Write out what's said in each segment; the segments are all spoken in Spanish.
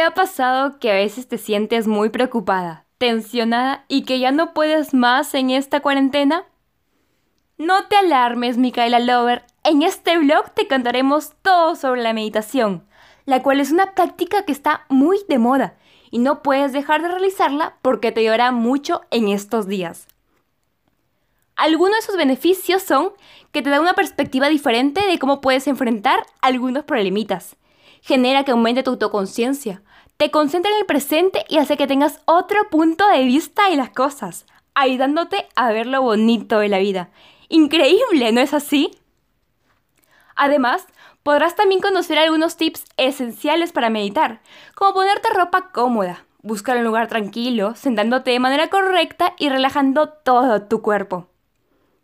ha pasado que a veces te sientes muy preocupada, tensionada y que ya no puedes más en esta cuarentena? No te alarmes, Micaela Lover. En este blog te contaremos todo sobre la meditación, la cual es una práctica que está muy de moda y no puedes dejar de realizarla porque te ayudará mucho en estos días. Algunos de sus beneficios son que te da una perspectiva diferente de cómo puedes enfrentar algunos problemitas. Genera que aumente tu autoconciencia, te concentra en el presente y hace que tengas otro punto de vista de las cosas, ayudándote a ver lo bonito de la vida. Increíble, ¿no es así? Además, podrás también conocer algunos tips esenciales para meditar, como ponerte ropa cómoda, buscar un lugar tranquilo, sentándote de manera correcta y relajando todo tu cuerpo.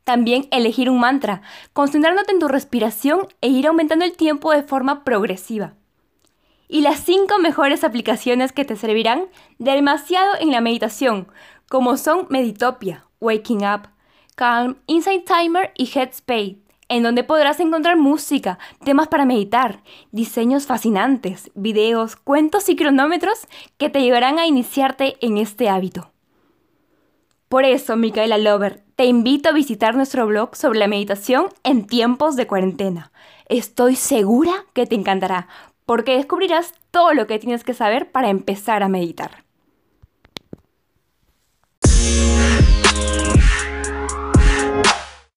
También elegir un mantra, concentrándote en tu respiración e ir aumentando el tiempo de forma progresiva. Y las 5 mejores aplicaciones que te servirán demasiado en la meditación, como son Meditopia, Waking Up, Calm, Insight Timer y Headspace, en donde podrás encontrar música, temas para meditar, diseños fascinantes, videos, cuentos y cronómetros que te ayudarán a iniciarte en este hábito. Por eso, Micaela Lover, te invito a visitar nuestro blog sobre la meditación en tiempos de cuarentena. Estoy segura que te encantará, porque descubrirás todo lo que tienes que saber para empezar a meditar.